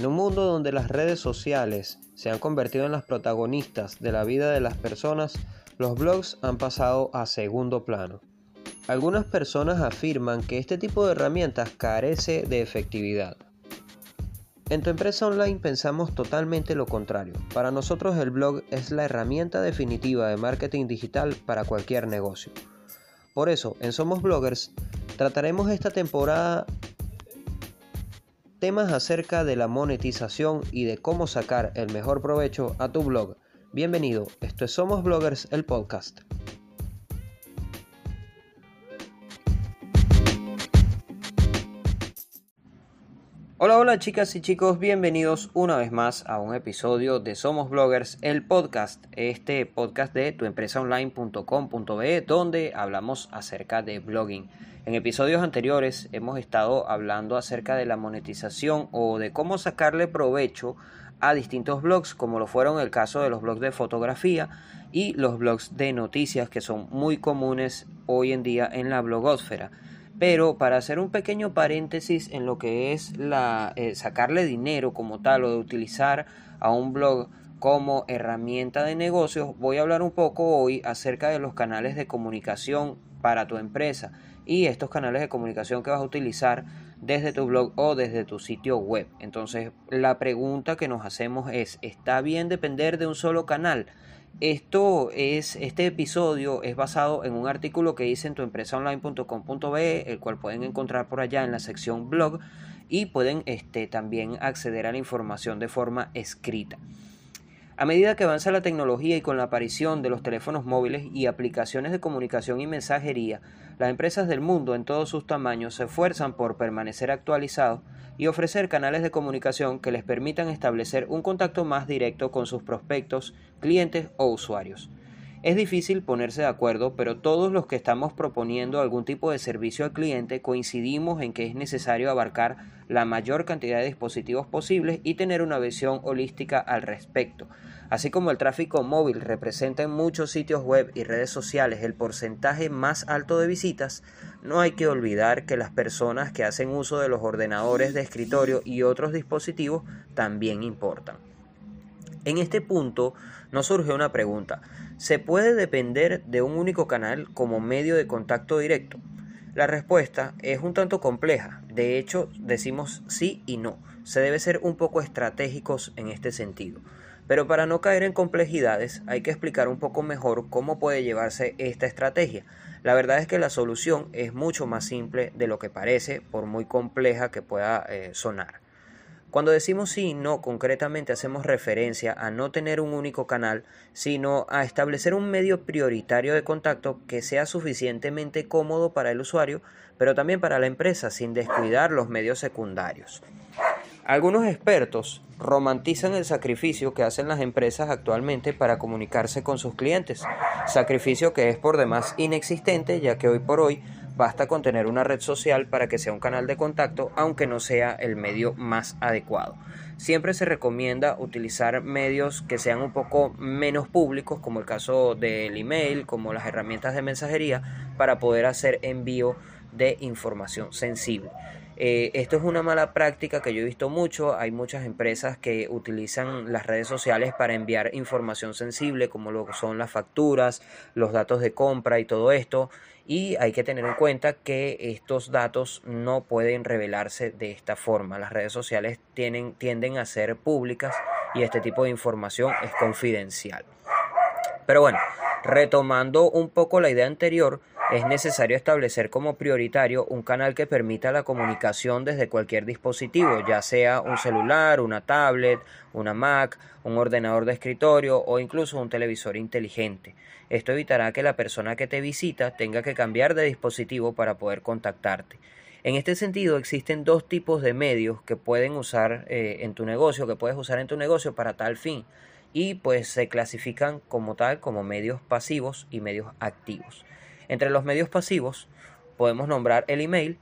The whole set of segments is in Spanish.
En un mundo donde las redes sociales se han convertido en las protagonistas de la vida de las personas, los blogs han pasado a segundo plano. Algunas personas afirman que este tipo de herramientas carece de efectividad. En tu empresa online pensamos totalmente lo contrario. Para nosotros el blog es la herramienta definitiva de marketing digital para cualquier negocio. Por eso, en Somos Bloggers, trataremos esta temporada temas acerca de la monetización y de cómo sacar el mejor provecho a tu blog. Bienvenido, esto es Somos Bloggers, el podcast. Hola, hola chicas y chicos, bienvenidos una vez más a un episodio de Somos Bloggers, el podcast, este podcast de tuempresaonline.com.be donde hablamos acerca de blogging. En episodios anteriores hemos estado hablando acerca de la monetización o de cómo sacarle provecho a distintos blogs, como lo fueron el caso de los blogs de fotografía y los blogs de noticias que son muy comunes hoy en día en la blogosfera. Pero para hacer un pequeño paréntesis en lo que es la, eh, sacarle dinero como tal o de utilizar a un blog como herramienta de negocios, voy a hablar un poco hoy acerca de los canales de comunicación para tu empresa y estos canales de comunicación que vas a utilizar desde tu blog o desde tu sitio web. Entonces, la pregunta que nos hacemos es, ¿está bien depender de un solo canal? Esto es, este episodio es basado en un artículo que hice en tuempresaonline.com.be, el cual pueden encontrar por allá en la sección blog y pueden este, también acceder a la información de forma escrita. A medida que avanza la tecnología y con la aparición de los teléfonos móviles y aplicaciones de comunicación y mensajería, las empresas del mundo en todos sus tamaños se esfuerzan por permanecer actualizados y ofrecer canales de comunicación que les permitan establecer un contacto más directo con sus prospectos, clientes o usuarios. Es difícil ponerse de acuerdo, pero todos los que estamos proponiendo algún tipo de servicio al cliente coincidimos en que es necesario abarcar la mayor cantidad de dispositivos posibles y tener una visión holística al respecto. Así como el tráfico móvil representa en muchos sitios web y redes sociales el porcentaje más alto de visitas, no hay que olvidar que las personas que hacen uso de los ordenadores de escritorio y otros dispositivos también importan. En este punto nos surge una pregunta. ¿Se puede depender de un único canal como medio de contacto directo? La respuesta es un tanto compleja. De hecho, decimos sí y no. Se debe ser un poco estratégicos en este sentido. Pero para no caer en complejidades, hay que explicar un poco mejor cómo puede llevarse esta estrategia. La verdad es que la solución es mucho más simple de lo que parece, por muy compleja que pueda eh, sonar. Cuando decimos sí y no, concretamente hacemos referencia a no tener un único canal, sino a establecer un medio prioritario de contacto que sea suficientemente cómodo para el usuario, pero también para la empresa, sin descuidar los medios secundarios. Algunos expertos romantizan el sacrificio que hacen las empresas actualmente para comunicarse con sus clientes, sacrificio que es por demás inexistente ya que hoy por hoy Basta con tener una red social para que sea un canal de contacto, aunque no sea el medio más adecuado. Siempre se recomienda utilizar medios que sean un poco menos públicos, como el caso del email, como las herramientas de mensajería, para poder hacer envío de información sensible. Eh, esto es una mala práctica que yo he visto mucho. Hay muchas empresas que utilizan las redes sociales para enviar información sensible, como lo son las facturas, los datos de compra y todo esto. Y hay que tener en cuenta que estos datos no pueden revelarse de esta forma. Las redes sociales tienden a ser públicas y este tipo de información es confidencial. Pero bueno, retomando un poco la idea anterior, es necesario establecer como prioritario un canal que permita la comunicación desde cualquier dispositivo, ya sea un celular, una tablet, una Mac, un ordenador de escritorio o incluso un televisor inteligente. Esto evitará que la persona que te visita tenga que cambiar de dispositivo para poder contactarte. En este sentido, existen dos tipos de medios que pueden usar eh, en tu negocio, que puedes usar en tu negocio para tal fin, y pues se clasifican como tal como medios pasivos y medios activos. Entre los medios pasivos podemos nombrar el email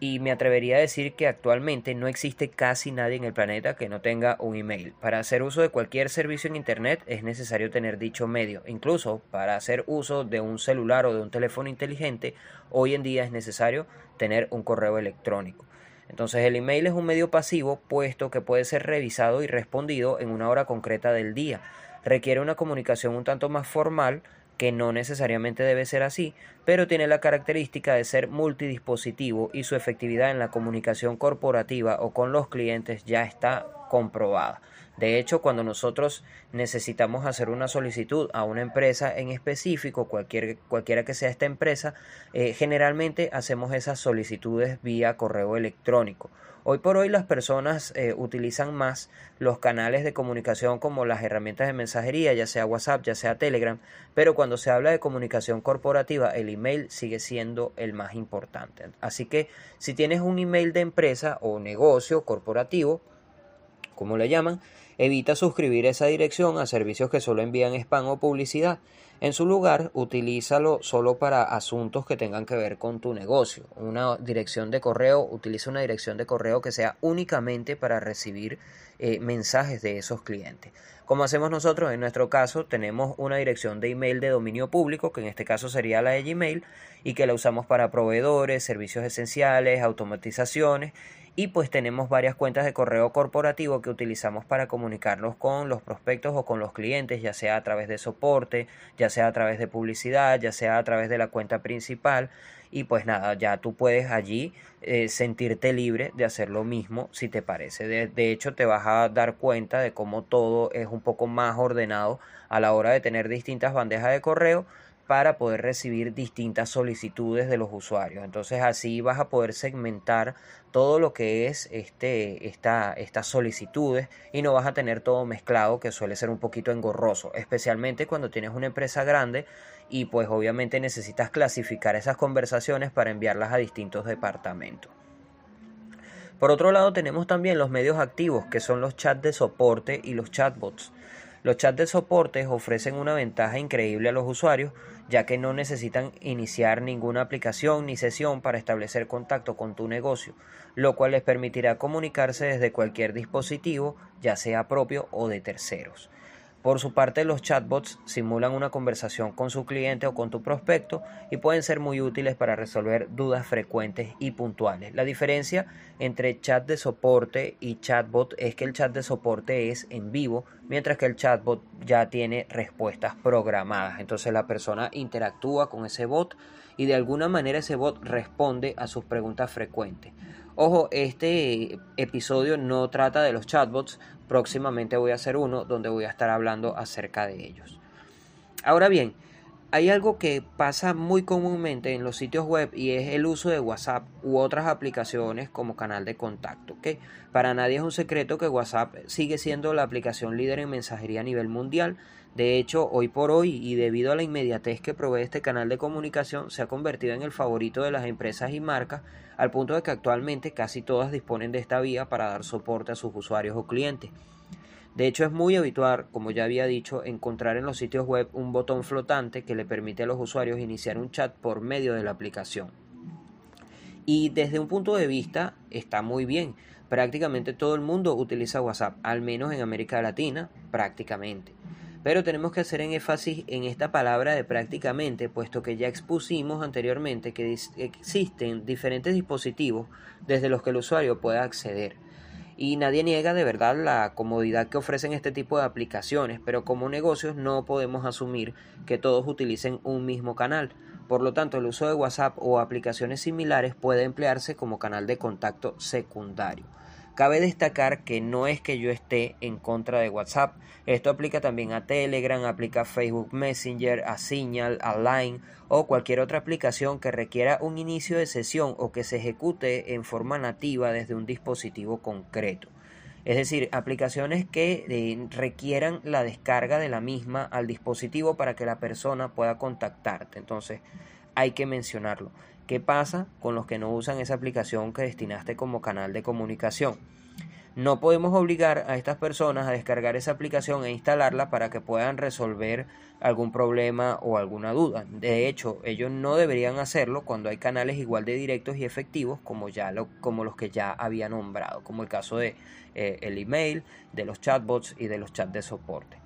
y me atrevería a decir que actualmente no existe casi nadie en el planeta que no tenga un email. Para hacer uso de cualquier servicio en Internet es necesario tener dicho medio. Incluso para hacer uso de un celular o de un teléfono inteligente, hoy en día es necesario tener un correo electrónico. Entonces el email es un medio pasivo puesto que puede ser revisado y respondido en una hora concreta del día. Requiere una comunicación un tanto más formal que no necesariamente debe ser así, pero tiene la característica de ser multidispositivo y su efectividad en la comunicación corporativa o con los clientes ya está comprobada. De hecho, cuando nosotros necesitamos hacer una solicitud a una empresa en específico, cualquier, cualquiera que sea esta empresa, eh, generalmente hacemos esas solicitudes vía correo electrónico. Hoy por hoy las personas eh, utilizan más los canales de comunicación como las herramientas de mensajería, ya sea WhatsApp, ya sea Telegram, pero cuando se habla de comunicación corporativa, el email sigue siendo el más importante. Así que si tienes un email de empresa o negocio corporativo, como le llaman, Evita suscribir esa dirección a servicios que solo envían spam o publicidad. En su lugar, utilízalo solo para asuntos que tengan que ver con tu negocio. Una dirección de correo, utiliza una dirección de correo que sea únicamente para recibir eh, mensajes de esos clientes. Como hacemos nosotros, en nuestro caso, tenemos una dirección de email de dominio público, que en este caso sería la de Gmail, y que la usamos para proveedores, servicios esenciales, automatizaciones y pues tenemos varias cuentas de correo corporativo que utilizamos para comunicarnos con los prospectos o con los clientes, ya sea a través de soporte, ya sea a través de publicidad, ya sea a través de la cuenta principal y pues nada, ya tú puedes allí eh, sentirte libre de hacer lo mismo si te parece. De, de hecho, te vas a dar cuenta de cómo todo es un poco más ordenado a la hora de tener distintas bandejas de correo para poder recibir distintas solicitudes de los usuarios. Entonces así vas a poder segmentar todo lo que es este, esta, estas solicitudes y no vas a tener todo mezclado que suele ser un poquito engorroso, especialmente cuando tienes una empresa grande y pues obviamente necesitas clasificar esas conversaciones para enviarlas a distintos departamentos. Por otro lado tenemos también los medios activos que son los chats de soporte y los chatbots. Los chats de soporte ofrecen una ventaja increíble a los usuarios, ya que no necesitan iniciar ninguna aplicación ni sesión para establecer contacto con tu negocio, lo cual les permitirá comunicarse desde cualquier dispositivo, ya sea propio o de terceros. Por su parte, los chatbots simulan una conversación con su cliente o con tu prospecto y pueden ser muy útiles para resolver dudas frecuentes y puntuales. La diferencia entre chat de soporte y chatbot es que el chat de soporte es en vivo, mientras que el chatbot ya tiene respuestas programadas. Entonces la persona interactúa con ese bot y de alguna manera ese bot responde a sus preguntas frecuentes. Ojo, este episodio no trata de los chatbots, próximamente voy a hacer uno donde voy a estar hablando acerca de ellos. Ahora bien, hay algo que pasa muy comúnmente en los sitios web y es el uso de WhatsApp u otras aplicaciones como canal de contacto. Para nadie es un secreto que WhatsApp sigue siendo la aplicación líder en mensajería a nivel mundial. De hecho, hoy por hoy y debido a la inmediatez que provee este canal de comunicación, se ha convertido en el favorito de las empresas y marcas, al punto de que actualmente casi todas disponen de esta vía para dar soporte a sus usuarios o clientes. De hecho, es muy habitual, como ya había dicho, encontrar en los sitios web un botón flotante que le permite a los usuarios iniciar un chat por medio de la aplicación. Y desde un punto de vista está muy bien. Prácticamente todo el mundo utiliza WhatsApp, al menos en América Latina, prácticamente. Pero tenemos que hacer en énfasis en esta palabra de prácticamente, puesto que ya expusimos anteriormente que existen diferentes dispositivos desde los que el usuario puede acceder y nadie niega de verdad la comodidad que ofrecen este tipo de aplicaciones, pero como negocios no podemos asumir que todos utilicen un mismo canal. Por lo tanto, el uso de WhatsApp o aplicaciones similares puede emplearse como canal de contacto secundario. Cabe destacar que no es que yo esté en contra de WhatsApp. Esto aplica también a Telegram, aplica a Facebook Messenger, a Signal, a Line o cualquier otra aplicación que requiera un inicio de sesión o que se ejecute en forma nativa desde un dispositivo concreto. Es decir, aplicaciones que eh, requieran la descarga de la misma al dispositivo para que la persona pueda contactarte. Entonces, hay que mencionarlo. ¿Qué pasa con los que no usan esa aplicación que destinaste como canal de comunicación? No podemos obligar a estas personas a descargar esa aplicación e instalarla para que puedan resolver algún problema o alguna duda. De hecho, ellos no deberían hacerlo cuando hay canales igual de directos y efectivos como, ya como los que ya había nombrado, como el caso de eh, el email, de los chatbots y de los chats de soporte.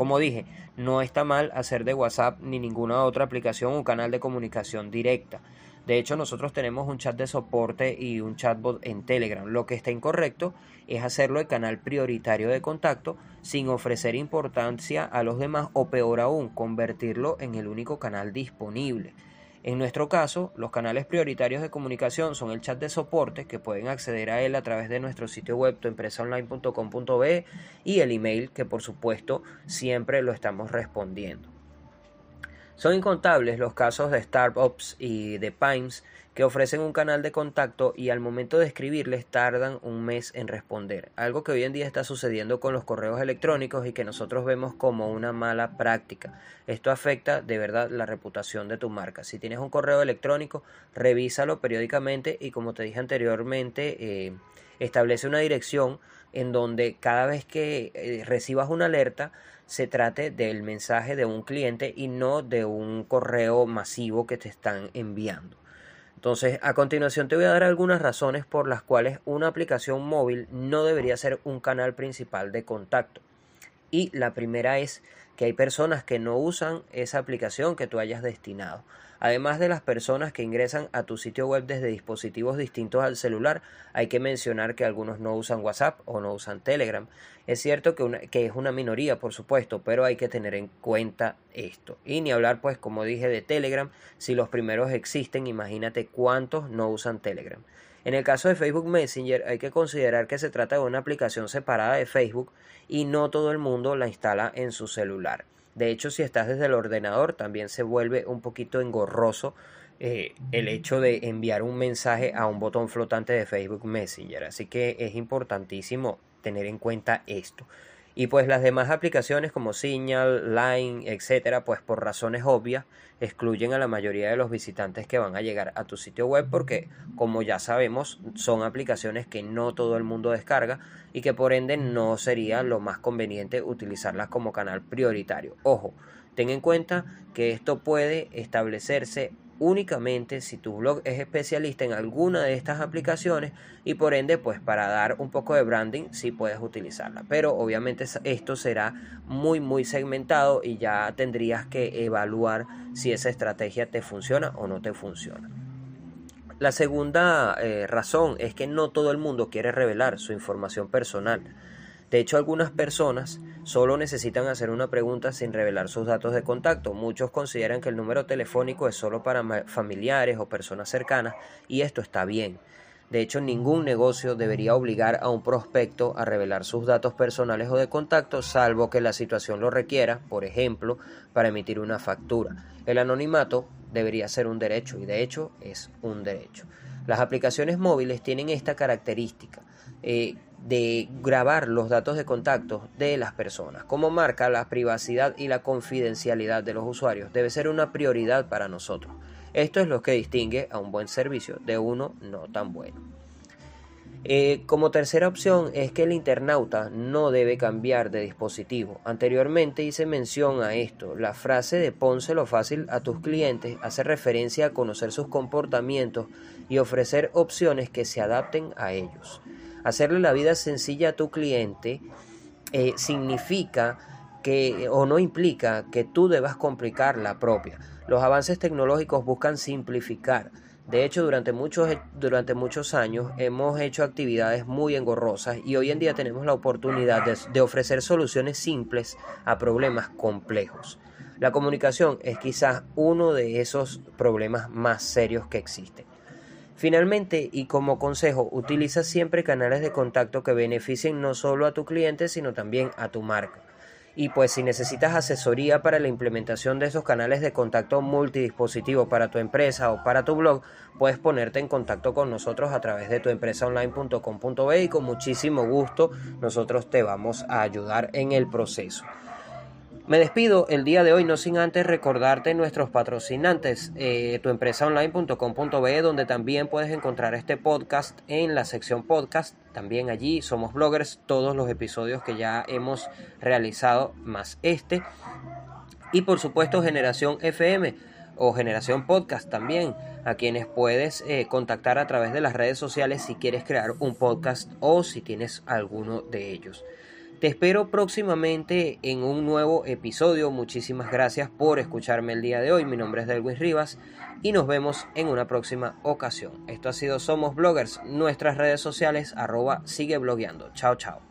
Como dije, no está mal hacer de WhatsApp ni ninguna otra aplicación un canal de comunicación directa. De hecho, nosotros tenemos un chat de soporte y un chatbot en Telegram. Lo que está incorrecto es hacerlo el canal prioritario de contacto sin ofrecer importancia a los demás o peor aún, convertirlo en el único canal disponible. En nuestro caso, los canales prioritarios de comunicación son el chat de soporte, que pueden acceder a él a través de nuestro sitio web tuempresaonline.com.be y el email, que por supuesto siempre lo estamos respondiendo. Son incontables los casos de startups y de Pimes que ofrecen un canal de contacto y al momento de escribirles tardan un mes en responder, algo que hoy en día está sucediendo con los correos electrónicos y que nosotros vemos como una mala práctica. Esto afecta de verdad la reputación de tu marca. Si tienes un correo electrónico, revísalo periódicamente y como te dije anteriormente, eh, establece una dirección en donde cada vez que eh, recibas una alerta se trate del mensaje de un cliente y no de un correo masivo que te están enviando. Entonces, a continuación te voy a dar algunas razones por las cuales una aplicación móvil no debería ser un canal principal de contacto. Y la primera es que hay personas que no usan esa aplicación que tú hayas destinado. Además de las personas que ingresan a tu sitio web desde dispositivos distintos al celular, hay que mencionar que algunos no usan WhatsApp o no usan Telegram. Es cierto que, es una minoría, por supuesto, pero hay que tener en cuenta esto. Y ni hablar, pues, como dije, de Telegram. Si los primeros existen, imagínate cuántos no usan Telegram. En el caso de Facebook Messenger hay que considerar que se trata de una aplicación separada de Facebook y no todo el mundo la instala en su celular. De hecho, si estás desde el ordenador, también se vuelve un poquito engorroso eh, el hecho de enviar un mensaje a un botón flotante de Facebook Messenger. Así que es importantísimo tener en cuenta esto. Y pues las demás aplicaciones como Signal, Line, etcétera, pues por razones obvias excluyen a la mayoría de los visitantes que van a llegar a tu sitio web porque como ya sabemos son aplicaciones que no todo el mundo descarga y que por ende no sería lo más conveniente utilizarlas como canal prioritario. Ojo, ten en cuenta que esto puede establecerse únicamente si tu blog es especialista en alguna de estas aplicaciones y por ende pues para dar un poco de branding sí puedes utilizarla. Pero obviamente esto será muy muy segmentado y ya tendrías que evaluar si esa estrategia te funciona o no te funciona. La segunda eh, razón es que no todo el mundo quiere revelar su información personal de hecho, algunas personas solo necesitan hacer una pregunta sin revelar sus datos de contacto. Muchos consideran que el número telefónico es solo para familiares o personas cercanas y esto está bien. De hecho, ningún negocio debería obligar a un prospecto a revelar sus datos personales o de contacto, salvo que la situación lo requiera, por ejemplo, para emitir una factura. El anonimato debería ser un derecho y de hecho es un derecho. Las aplicaciones móviles tienen esta característica. Eh, de grabar los datos de contacto de las personas. Como marca, la privacidad y la confidencialidad de los usuarios debe ser una prioridad para nosotros. Esto es lo que distingue a un buen servicio de uno no tan bueno. Eh, como tercera opción es que el internauta no debe cambiar de dispositivo. Anteriormente hice mención a esto. La frase de pónselo fácil a tus clientes hace referencia a conocer sus comportamientos y ofrecer opciones que se adapten a ellos. Hacerle la vida sencilla a tu cliente eh, significa que o no implica que tú debas complicar la propia. Los avances tecnológicos buscan simplificar. De hecho, durante muchos, durante muchos años hemos hecho actividades muy engorrosas y hoy en día tenemos la oportunidad de ofrecer soluciones simples a problemas complejos. La comunicación es quizás uno de esos problemas más serios que existen. Finalmente, y como consejo, utiliza siempre canales de contacto que beneficien no solo a tu cliente, sino también a tu marca. Y pues si necesitas asesoría para la implementación de esos canales de contacto multidispositivo para tu empresa o para tu blog, puedes ponerte en contacto con nosotros a través de tuempresaonline.com.be y con muchísimo gusto nosotros te vamos a ayudar en el proceso. Me despido el día de hoy, no sin antes recordarte nuestros patrocinantes, eh, tuempresaonline.com.be, donde también puedes encontrar este podcast en la sección podcast. También allí somos bloggers, todos los episodios que ya hemos realizado, más este. Y por supuesto, Generación FM o Generación Podcast también, a quienes puedes eh, contactar a través de las redes sociales si quieres crear un podcast o si tienes alguno de ellos. Te espero próximamente en un nuevo episodio. Muchísimas gracias por escucharme el día de hoy. Mi nombre es Delwis Rivas y nos vemos en una próxima ocasión. Esto ha sido Somos Bloggers, nuestras redes sociales, arroba sigue blogueando. Chao, chao.